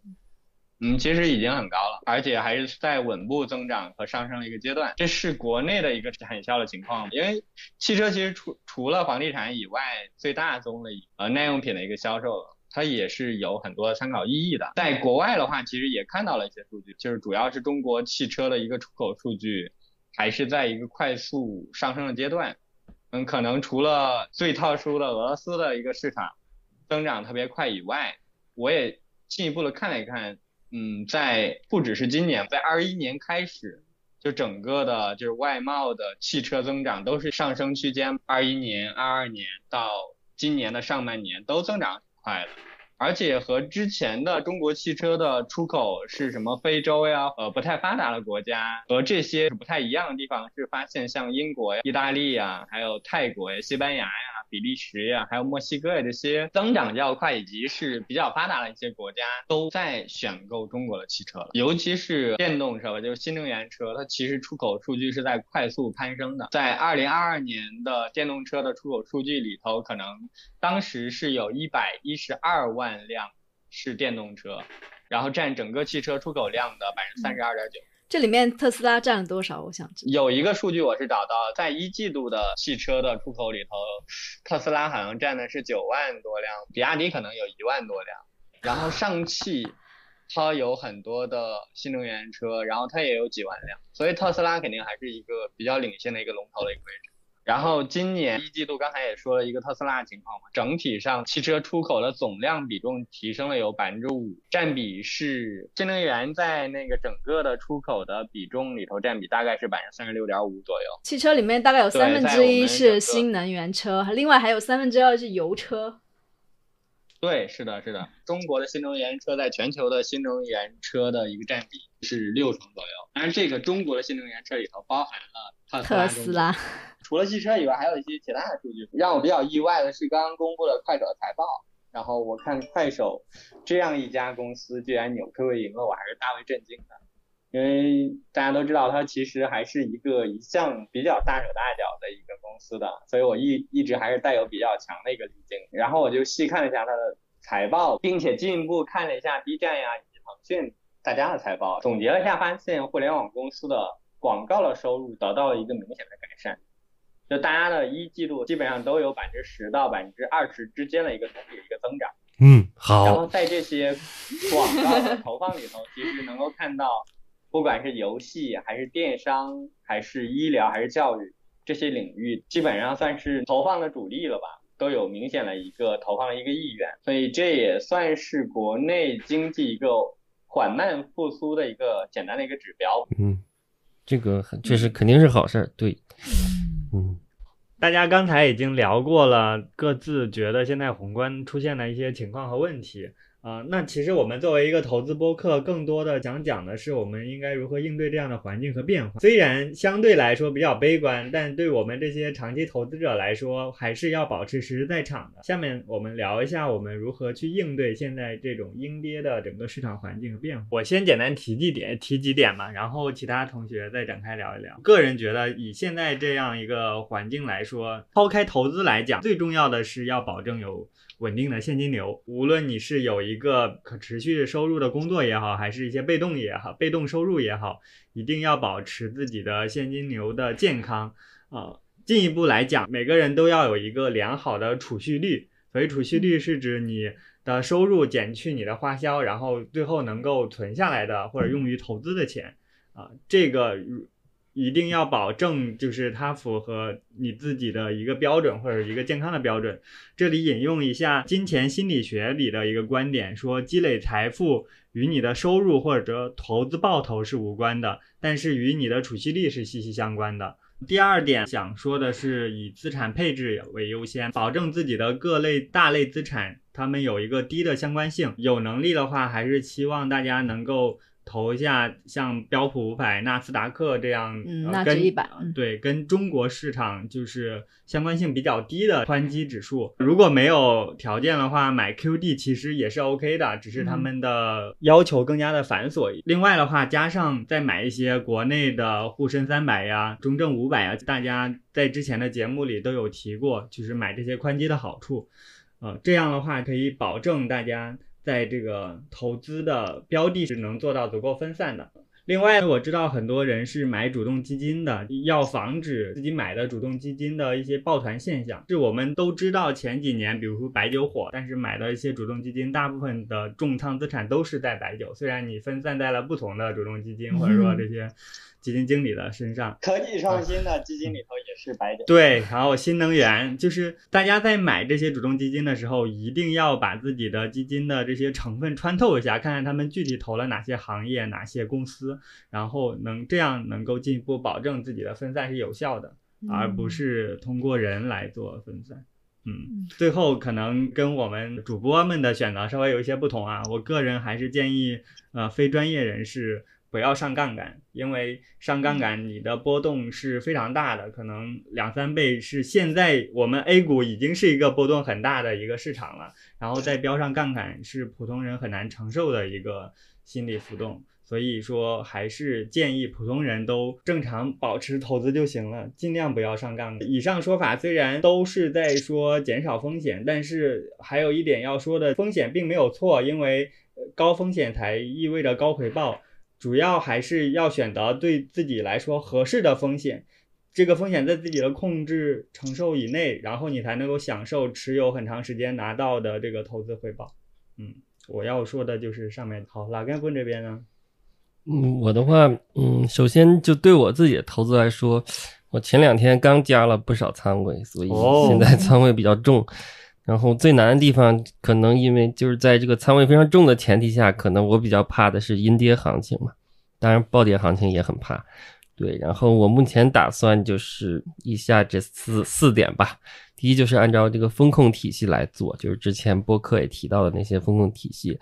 嗯，其实已经很高了，而且还是在稳步增长和上升的一个阶段。这是国内的一个产销的情况，因为汽车其实除除了房地产以外，最大宗的呃耐用品的一个销售，它也是有很多参考意义的。在国外的话，其实也看到了一些数据，就是主要是中国汽车的一个出口数据还是在一个快速上升的阶段。嗯，可能除了最特殊的俄罗斯的一个市场增长特别快以外，我也进一步的看了一看，嗯，在不只是今年，在二一年开始，就整个的就是外贸的汽车增长都是上升区间，二一年、二二年到今年的上半年都增长快的。而且和之前的中国汽车的出口是什么非洲呀，呃不太发达的国家和这些不太一样的地方，是发现像英国呀、意大利呀，还有泰国呀、西班牙呀、比利时呀，还有墨西哥呀这些增长较快以及是比较发达的一些国家，都在选购中国的汽车了。尤其是电动车吧，就是新能源车，它其实出口数据是在快速攀升的。在二零二二年的电动车的出口数据里头，可能当时是有一百一十二万辆是电动车，然后占整个汽车出口量的百分之三十二点九。这里面特斯拉占了多少？我想知。有一个数据我是找到，在一季度的汽车的出口里头，特斯拉好像占的是九万多辆，比亚迪可能有一万多辆，然后上汽它有很多的新能源车，然后它也有几万辆，所以特斯拉肯定还是一个比较领先的一个龙头的一个位置。然后今年一季度刚才也说了一个特斯拉的情况嘛，整体上汽车出口的总量比重提升了有百分之五，占比是新能源在那个整个的出口的比重里头占比大概是百分之三十六点五左右。汽车里面大概有三分之一是新能源车，另外还有三分之二是油车。对，是的，是的，中国的新能源车在全球的新能源车的一个占比是六成左右。当然，这个中国的新能源车里头包含了特斯拉特斯拉，除了汽车以外，还有一些其他的数据。让我比较意外的是，刚刚公布了快手的财报，然后我看快手这样一家公司居然扭亏为盈了，我还是大为震惊的。因为大家都知道，它其实还是一个一向比较大手大脚的一个公司的，所以我一一直还是带有比较强的一个滤镜。然后我就细看了一下它的财报，并且进一步看了一下 B 站呀以及腾讯大家的财报，总结了一下，发现互联网公司的广告的收入得到了一个明显的改善。就大家的一季度基本上都有百分之十到百分之二十之间的一个同比的一个增长。嗯，好然后，在这些广告的投放里头，其实能够看到，不管是游戏还是电商，还是医疗还是教育这些领域，基本上算是投放的主力了吧，都有明显的一个投放的一个意愿，所以这也算是国内经济一个缓慢复苏的一个简单的一个指标。嗯，这个很确实肯定是好事儿，对，嗯。大家刚才已经聊过了，各自觉得现在宏观出现的一些情况和问题啊、那其实我们作为一个投资播客，更多的想讲的是我们应该如何应对这样的环境和变化。虽然相对来说比较悲观，但对我们这些长期投资者来说，还是要保持实时在场的。下面我们聊一下我们如何去应对现在这种阴跌的整个市场环境和变化。我先简单提几点，提几点嘛，然后其他同学再展开聊一聊。个人觉得，以现在这样一个环境来说，抛开投资来讲，最重要的是要保证有稳定的现金流。无论你是有一个可持续收入的工作也好，还是一些被动也好，被动收入也好，一定要保持自己的现金流的健康。啊、进一步来讲，每个人都要有一个良好的储蓄率。所以储蓄率是指你的收入减去你的花销，然后最后能够存下来的或者用于投资的钱。啊，这个一定要保证就是它符合你自己的一个标准或者一个健康的标准。这里引用一下金钱心理学里的一个观点，说积累财富与你的收入或者投资报酬是无关的，但是与你的储蓄率是息息相关的。第二点想说的是，以资产配置为优先，保证自己的各类大类资产，它们有一个低的相关性。有能力的话，还是期望大家能够。投一下像标普五百、纳斯达克这样，嗯，纳指一百，对，跟中国市场就是相关性比较低的宽基指数。如果没有条件的话，买 QD 其实也是 OK 的，只是他们的要求更加的繁琐。另外的话，加上再买一些国内的沪深三百呀、中证五百呀，大家在之前的节目里都有提过，就是买这些宽基的好处。呃，这样的话可以保证大家。在这个投资的标的是能做到足够分散的。另外，我知道很多人是买主动基金的，要防止自己买的主动基金的一些抱团现象。是我们都知道前几年，比如说白酒火，但是买的一些主动基金，大部分的重仓资产都是在白酒。虽然你分散在了不同的主动基金，或者说这些。基金经理的身上，科技创新的基金里头也是白酒。对，然后新能源就是大家在买这些主动基金的时候，一定要把自己的基金的这些成分穿透一下，看看他们具体投了哪些行业、哪些公司，然后能这样能够进一步保证自己的分散是有效的，而不是通过人来做分散。嗯，最后可能跟我们主播们的选择稍微有一些不同啊，我个人还是建议呃非专业人士。不要上杠杆，因为上杠杆你的波动是非常大的，可能两三倍是现在我们 A 股已经是一个波动很大的一个市场了，然后再标上杠杆是普通人很难承受的一个心理浮动，所以说还是建议普通人都正常保持投资就行了，尽量不要上杠杆。以上说法虽然都是在说减少风险，但是还有一点要说的，风险并没有错，因为高风险才意味着高回报。主要还是要选择对自己来说合适的风险，这个风险在自己的控制承受以内，然后你才能够享受持有很长时间拿到的这个投资回报。嗯，我要说的就是上面。好，老干部这边呢？嗯，我的话，嗯，首先就对我自己的投资来说，我前两天刚加了不少仓位，所以现在仓位比较重。然后最难的地方，可能因为就是在这个仓位非常重的前提下，可能我比较怕的是阴跌行情嘛。当然暴跌行情也很怕。对，然后我目前打算就是以下这四四点吧。第一就是按照这个风控体系来做，就是之前播客也提到的那些风控体系。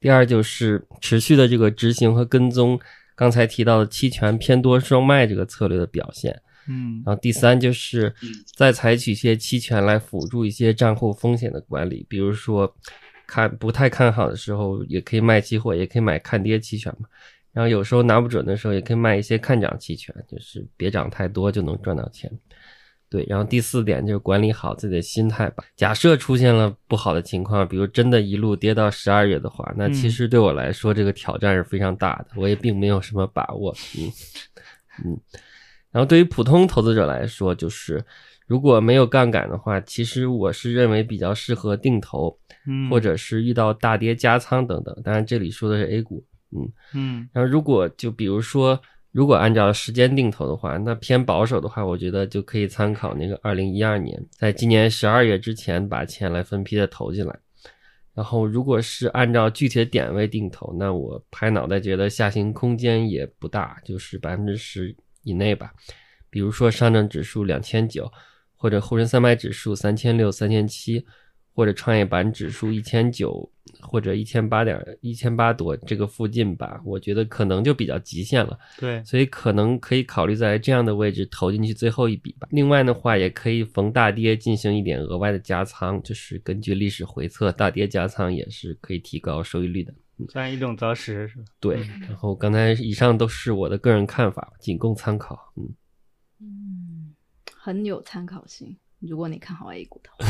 第二就是持续的这个执行和跟踪刚才提到的期权偏多双卖这个策略的表现。嗯，然后第三就是再采取一些期权来辅助一些账户风险的管理，比如说看不太看好的时候，也可以卖期货，也可以买看跌期权嘛。然后有时候拿不准的时候，也可以卖一些看涨期权，就是别涨太多就能赚到钱。对，然后第四点就是管理好自己的心态吧。假设出现了不好的情况，比如真的一路跌到十二月的话，那其实对我来说这个挑战是非常大的，我也并没有什么把握。嗯嗯。然后对于普通投资者来说，就是如果没有杠杆的话，其实我是认为比较适合定投，嗯，或者是遇到大跌加仓等等。当然这里说的是 A 股，嗯嗯。然后如果就比如说，如果按照时间定投的话，那偏保守的话，我觉得就可以参考那个二零一二年，在今年十二月之前把钱来分批的投进来。然后如果是按照具体的点位定投，那我拍脑袋觉得下行空间也不大，就是百分之十。以内吧，比如说上证指数两千九，或者沪深三百指数三千六、三千七，或者创业板指数一千九或者一千八点一千八多这个附近吧，我觉得可能就比较极限了。对，所以可能可以考虑在这样的位置投进去最后一笔吧。另外的话，也可以逢大跌进行一点额外的加仓，就是根据历史回测，大跌加仓也是可以提高收益率的。算一种择时是吧？对，然后刚才以上都是我的个人看法，仅供参考。嗯嗯，很有参考性。如果你看好 A 股的话，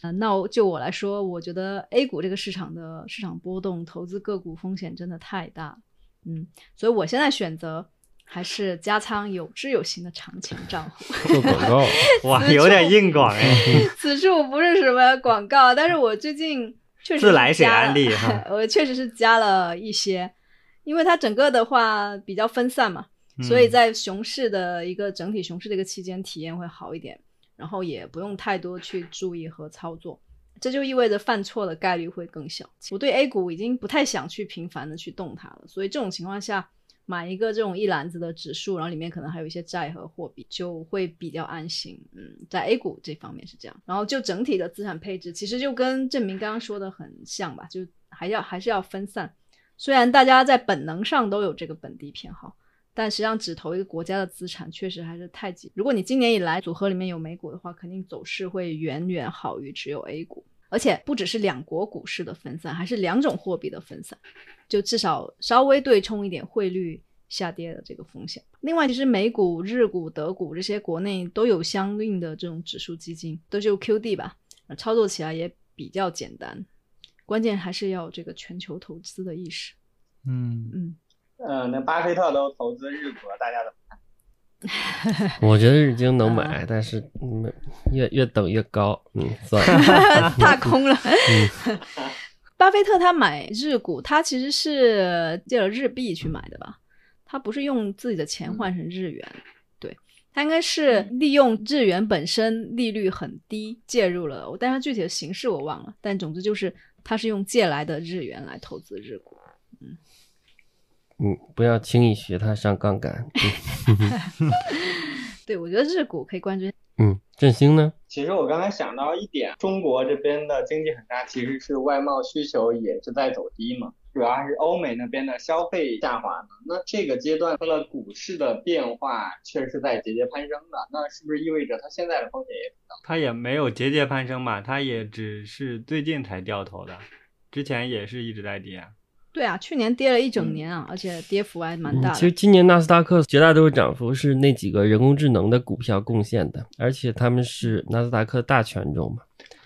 啊，那就我来说，我觉得 A 股这个市场的市场波动，投资个股风险真的太大。嗯，所以我现在选择还是加仓有知有行的长钱账户。做广告，哇，有点硬广哎。此处不是什么广告，但是我最近确实自来水安利 哈我确实是加了一些，因为它整个的话比较分散嘛，所以嗯在熊市的一个整体熊市的一个期间体验会好一点，然后也不用太多去注意和操作。这就意味着犯错的概率会更小。我对 A 股已经不太想去频繁的去动它了，所以这种情况下，买一个这种一篮子的指数，然后里面可能还有一些债和货币，就会比较安心。嗯，在 A 股这方面是这样，然后就整体的资产配置，其实就跟郑明刚刚说的很像吧，就还要还是要分散。虽然大家在本能上都有这个本地偏好，但实际上只投一个国家的资产，确实还是太紧。如果你今年以来组合里面有美股的话，肯定走势会远远好于只有 A 股。而且不只是两国股市的分散，还是两种货币的分散，就至少稍微对冲一点汇率下跌的这个风险。另外，其实美股、日股、德股这些国内都有相应的这种指数基金，都就 QD 吧，操作起来也比较简单。关键还是要这个全球投资的意识。嗯，嗯，呃，那巴菲特都投资日股了，大家怎么看？我觉得日经能买，啊但是嗯，越越等越高，嗯，算了，踏空了。嗯 巴菲特他买日股，他其实是借了日币去买的吧？他不是用自己的钱换成日元，对他应该是利用日元本身利率很低介入了，但是具体的形式我忘了。但总之就是他是用借来的日元来投资日股。嗯，不要轻易学它上杠杆。对我觉得日股可以关注。嗯，振兴呢？其实我刚才想到一点，中国这边的经济很大，其实是外贸需求也是在走低嘛，主要还是欧美那边的消费下滑呢。那这个阶段它的股市的变化确实是在节节攀升的，那是不是意味着它现在的风险也比较高？它也没有节节攀升吧，它也只是最近才掉头的，之前也是一直在跌。对啊，去年跌了一整年啊，而且跌幅还蛮大嗯的。其实今年纳斯达克绝大多数涨幅是那几个人工智能的股票贡献的，而且他们是纳斯达克大权重嘛。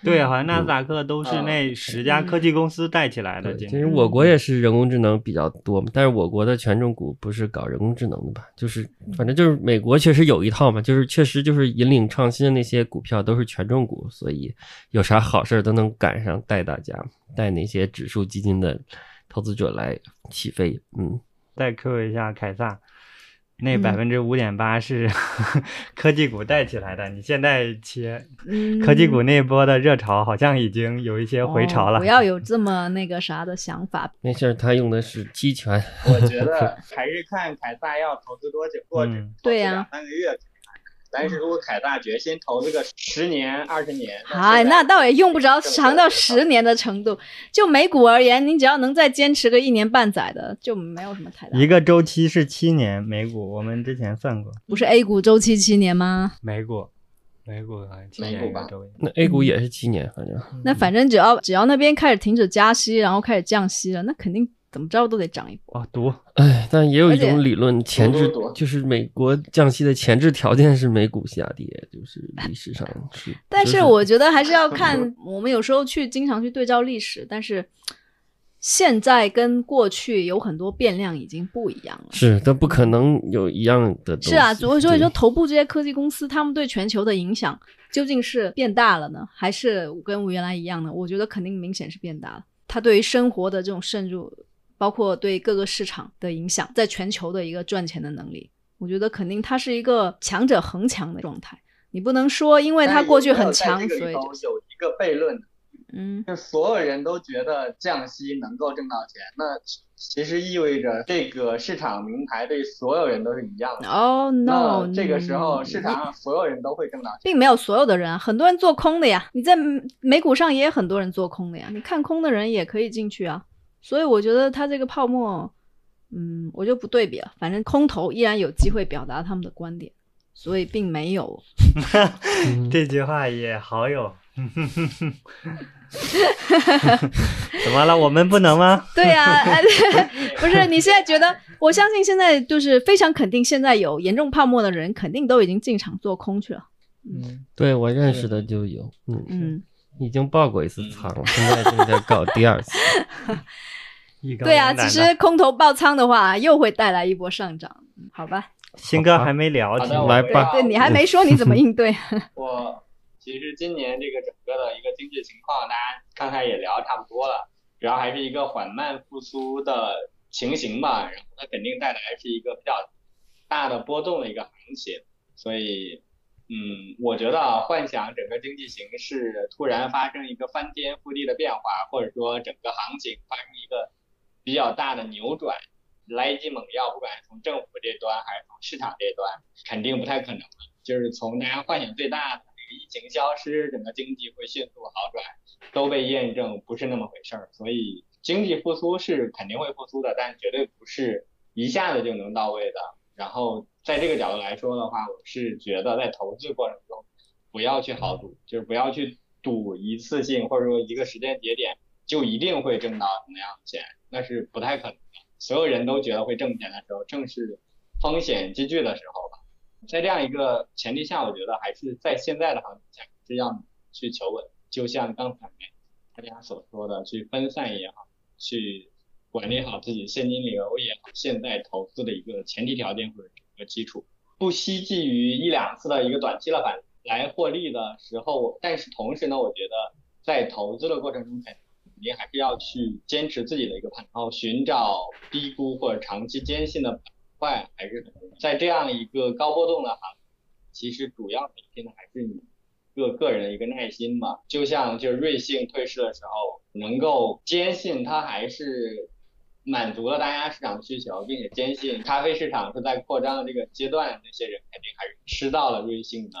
对，好像纳斯达克都是那十家科技公司带起来的。其实我国也是人工智能比较多嘛，但是我国的权重股不是搞人工智能的吧？就是反正就是美国确实有一套嘛，就是确实就是引领创新的那些股票都是权重股，所以有啥好事儿都能赶上带大家，带那些指数基金的投资者来起飞。嗯，再 Q 一下凯撒，那嗯百分之五点八是 科技股带起来的。你现在切嗯，科技股那波的热潮，好像已经有一些回潮了。哦不要有这么那个啥的想法。没事，他用的是期权。我觉得还是看凯撒要投资多久，或者嗯对呀两三个月。但是如果凯大决心投资个十年、二十年，哎，那倒也用不着长到十年的程度。就美股而言，你只要能再坚持个一年半载的，就没有什么太大。一个周期是七年，美股我们之前算过，不是 A 股周期七年吗？美股，美股好像七年吧。那 A 股也是七年，反正那反正只要只要那边开始停止加息，然后开始降息了，那肯定怎么着都得涨一波。啊，读哎，但也有一种理论，前置多多就是美国降息的前置条件是美股下跌，就是历史上是。但是我觉得还是要 看，我们有时候去经常去对照历史，但是现在跟过去有很多变量已经不一样了。是，但不可能有一样的东西。是啊，所以所以说头部这些科技公司，他们对全球的影响究竟是变大了呢，还是跟原来一样呢？我觉得肯定明显是变大了。它对于生活的这种渗入，包括对各个市场的影响，在全球的一个赚钱的能力，我觉得肯定它是一个强者恒强的状态。你不能说因为它过去很强，所以就有一个悖论，嗯，就所有人都觉得降息能够挣到钱，那其实意味着这个市场名牌对所有人都是一样的。哦、no，这个时候嗯市场上所有人都会挣到钱。并没有所有的人啊，很多人做空的呀。你在美美股上也有很多人做空的呀，你看空的人也可以进去啊。所以我觉得它这个泡沫，嗯，我就不对比了。反正空头依然有机会表达他们的观点，所以并没有。嗯这句话也好有。怎么了？我们不能吗？对呀、哎 不是你现在觉得？我相信现在就是非常肯定，现在有严重泡沫的人肯定都已经进场做空去了。嗯，对我认识的就有，嗯，嗯，已经爆过一次仓了，现在正在搞第二次。对啊，其实空头爆仓的话，又会带来一波上涨。嗯好吧，新哥还没聊，来吧对你还没说你怎么应对。我其实今年这个整个的一个经济情况，大家刚才也聊得差不多了，主要还是一个缓慢复苏的情形吧，然后它肯定带来是一个比较大的波动的一个行情，所以。嗯，我觉得啊，幻想整个经济形势突然发生一个翻天覆地的变化，或者说整个行情发生一个比较大的扭转，来一剂猛药，不管是从政府这端还是从市场这端，肯定不太可能。就是从大家幻想最大的这个疫情消失，整个经济会迅速好转，都被验证不是那么回事儿。所以经济复苏是肯定会复苏的，但绝对不是一下子就能到位的。然后在这个角度来说的话，我是觉得在投资过程中不要去豪赌，就是不要去赌一次性或者说一个时间节点就一定会挣到什么样的钱，那是不太可能的。所有人都觉得会挣钱的时候，正是风险积聚的时候吧。在这样一个前提下，我觉得还是在现在的行情下是要去求稳，就像刚才大家所说的，去分散也好，去管理好自己现金流也好，现在投资的一个前提条件或者个基础，不希冀于一两次的一个短期的反来获利的时候，但是同时呢，我觉得在投资的过程中肯肯定还是要去坚持自己的一个判断，然后寻找低估或者长期坚信的板块，还是在这样一个高波动的行，其实主要体现的还是你个个人的一个耐心嘛。就像就瑞幸退市的时候，能够坚信它还是满足了大家市场的需求，并且坚信咖啡市场是在扩张的这个阶段，那些人肯定还是吃到了瑞幸的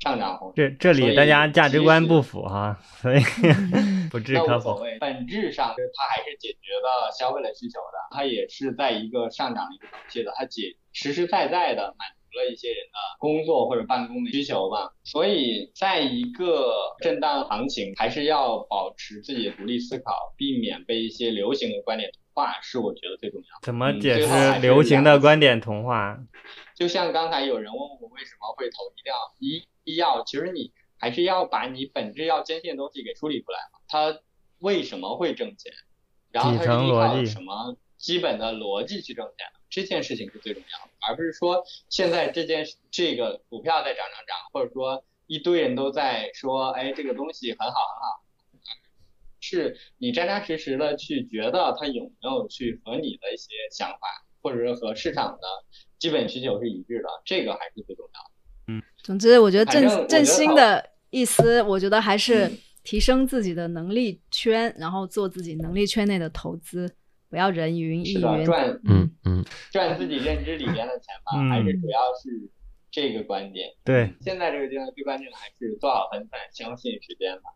上涨红利。这这里大家价值观不符哈，所以 不置那可否。无所谓，本质上是它还是解决了消费者需求的，它也是在一个上涨的一个周期的，它解实实在在的满足了一些人的工作或者办公的需求吧。所以在一个震荡行情，还是要保持自己的独立思考，避免被一些流行的观点同化，是我觉得最重要怎么解释流行的观点同化？就像刚才有人问我为什么会投医药医医药，其实你还是要把你本质要坚信的东西给梳理出来嘛。它为什么会挣钱？然后它底层是依靠逻辑什么基本的逻辑去挣钱的？这件事情是最重要的，而不是说现在这件事这个股票在涨涨涨，或者说一堆人都在说，哎，这个东西很好很好。是你扎扎实实的去觉得它有没有去和你的一些想法，或者是和市场的基本需求是一致的，这个还是最重要的。嗯总之，我觉得振振兴的意思，我觉得还是嗯提升自己的能力圈，然后做自己能力圈内的投资，不要人云亦，云。赚嗯嗯，赚自己认知里边的钱吧，嗯还是主要是这个观点。对，现在这个阶段最关键的还是做好分散，相信时间吧。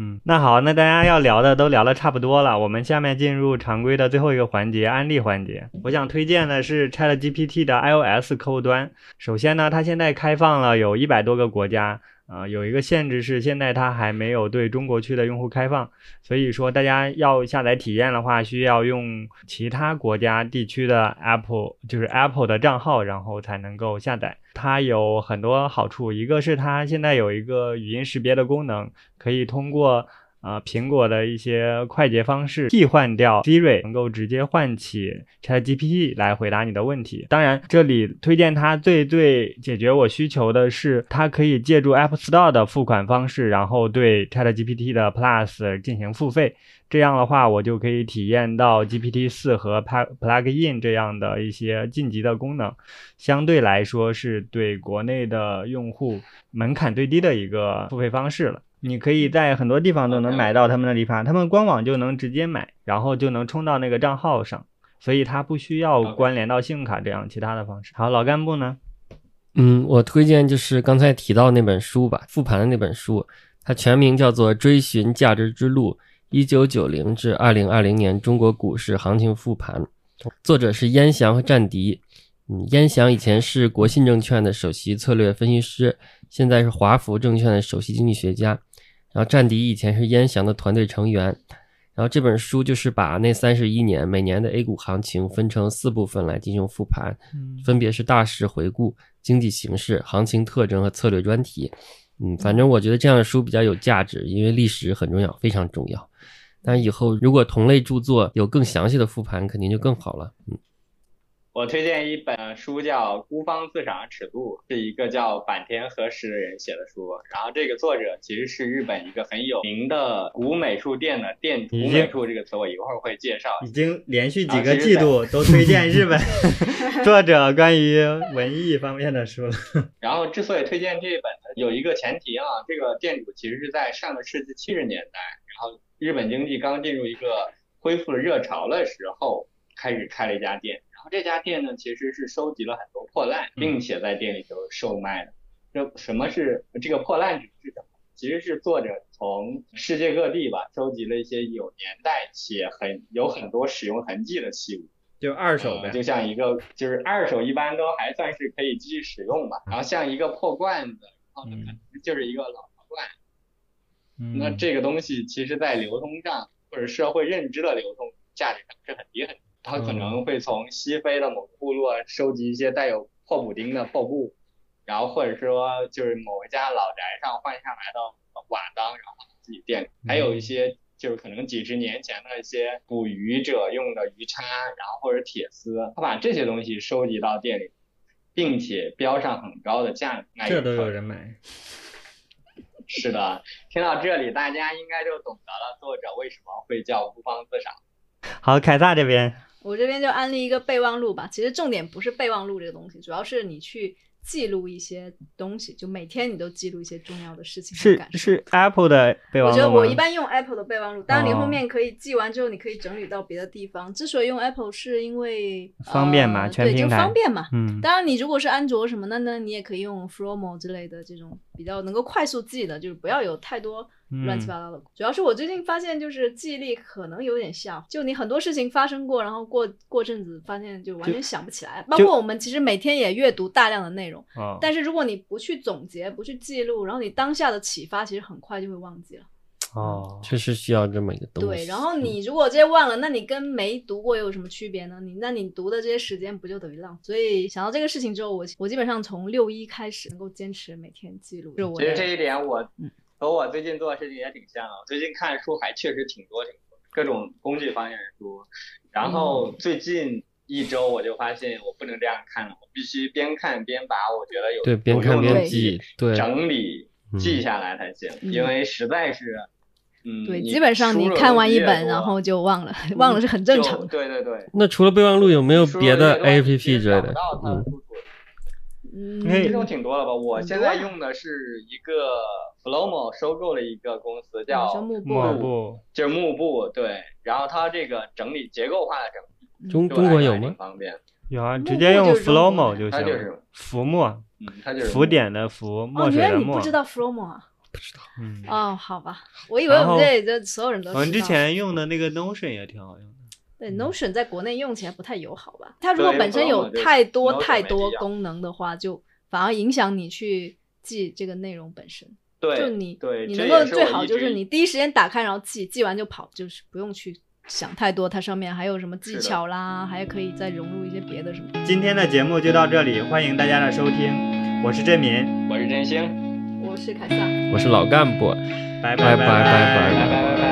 嗯，那好，那大家要聊的都聊的差不多了，我们下面进入常规的最后一个环节——安利环节。我想推荐的是 ChatGPT 的 iOS 客户端。首先呢，它现在开放了有一百多个国家，啊，有一个限制是现在它还没有对中国区的用户开放，所以说大家要下载体验的话，需要用其他国家地区的 Apple 就是 Apple 的账号，然后才能够下载。它有很多好处，一个是它现在有一个语音识别的功能，可以通过啊苹果的一些快捷方式替换掉 Siri，能够直接唤起 ChatGPT 来回答你的问题。当然，这里推荐它最最解决我需求的是，它可以借助 App Store 的付款方式，然后对 ChatGPT 的 Plus 进行付费。这样的话，我就可以体验到 GPT 四和 Plug Plugin 这样的一些晋级的功能，相对来说是对国内的用户门槛最低的一个付费方式了。你可以在很多地方都能买到他们的理发，他们官网就能直接买，然后就能充到那个账号上，所以它不需要关联到信用卡这样其他的方式。好，老干部呢？嗯，我推荐就是刚才提到那本书吧，复盘的那本书，它全名叫做《追寻价值之路：一九九零至二零二零年中国股市行情复盘》，作者是燕翔和战迪。嗯，燕翔以前是国信证券的首席策略分析师，现在是华福证券的首席经济学家。然后战迪以前是燕翔的团队成员。然后这本书就是把那三十一年每年的 A 股行情分成四部分来进行复盘，嗯分别是大势回顾、经济形势、行情特征和策略专题。嗯，反正我觉得这样的书比较有价值，因为历史很重要，非常重要。但以后如果同类著作有更详细的复盘，肯定就更好了。嗯，我推荐一本书叫《孤芳自赏尺度》，是一个叫坂田和实的人写的书。然后这个作者其实是日本一个很有名的古美术店的店主。古美术这个词我一会儿会介绍。已经连续几个季度都推荐日本 作者关于文艺方面的书了。然后之所以推荐这本，有一个前提啊，这个店主其实是在上个世纪七十年代，然后日本经济刚进入一个恢复的热潮的时候，开始开了一家店。然后这家店呢，其实是收集了很多破烂，并且在店里头售卖的。这什么是这个破烂指是什么？其实是作者从世界各地吧，收集了一些有年代且很有很多使用痕迹的器物，就二手呗。就像一个，就是二手一般都还算是可以继续使用吧。然后像一个破罐子，然后呢可能就是一个老陶罐。那这个东西其实在流通上或者社会认知的流通价值上是很低很低。他可能会从西非的某个部落收集一些带有破补丁的破布，然后或者说就是某一家老宅上换下来的瓦当，然后自己店里。还有一些就是可能几十年前的一些捕鱼者用的鱼叉，然后或者铁丝，他把这些东西收集到店里，并且标上很高的价格，这都有人买。是的，听到这里大家应该就懂得了作者为什么会叫孤芳自赏。好，凯撒这边。我这边就安利一个备忘录吧，其实重点不是备忘录这个东西，主要是你去记录一些东西，就每天你都记录一些重要的事情。是是 Apple 的备忘录我觉得我一般用 Apple 的备忘录，当然你后面可以记完之后，你可以整理到别的地方。之所以用 Apple，是因为方便嘛，全平台方便嘛。嗯。当然，你如果是安卓什么的呢，你也可以用 Fromo 之类的这种比较能够快速记的，就是不要有太多。乱七八糟的，主要是我最近发现，就是记忆力可能有点下，就你很多事情发生过，然后过过阵子发现就完全想不起来。包括我们其实每天也阅读大量的内容，但是如果你不去总结、不去记录，然后你当下的启发其实很快就会忘记了。哦，确实需要这么一个东西。对，然后你如果这些忘了，那你跟没读过又有什么区别呢？你那你读的这些时间不就等于浪？所以想到这个事情之后，我我基本上从六一开始能够坚持每天记录。其实这一点我嗯。和我最近做的事情也挺像的，我最近看的书还确实挺多挺多，各种工具方面的书。然后最近一周我就发现我不能这样看了，我必须边看边把我觉得有对边看边记，对整理记下来才行，因为实在是，嗯，对，基本上你看完一本然后就忘了，忘了是很正常的。对对对。那除了备忘录有没有别的 A P P 之类的？嗯。嗯，这种挺多了吧？我现在用的是一个 Flomo 收购了一个公司，叫幕布，就是幕布，对。然后它这个整理结构化的整理，中中国有吗？方便。有啊，直接用 Flomo 就行。它就是浮墨，嗯，它就是浮点的浮，墨水的墨。哦，你不知道 Flomo 啊？不知道。嗯。哦，好吧，我以为我们这里的所有人都。我们之前用的那个 Notion 也挺好用。对，Notion 在国内用起来不太友好吧？它如果本身有太多太多功能的话，就反而影响你去记这个内容本身。对，就你对，你能够最好就是你第一时间打开，然后记，记完就跑，就是不用去想太多，它上面还有什么技巧啦，还可以再融入一些别的什么。今天的节目就到这里，欢迎大家的收听，我是振民，我是振兴，我是凯撒，我是老干部，拜拜拜拜拜拜拜拜。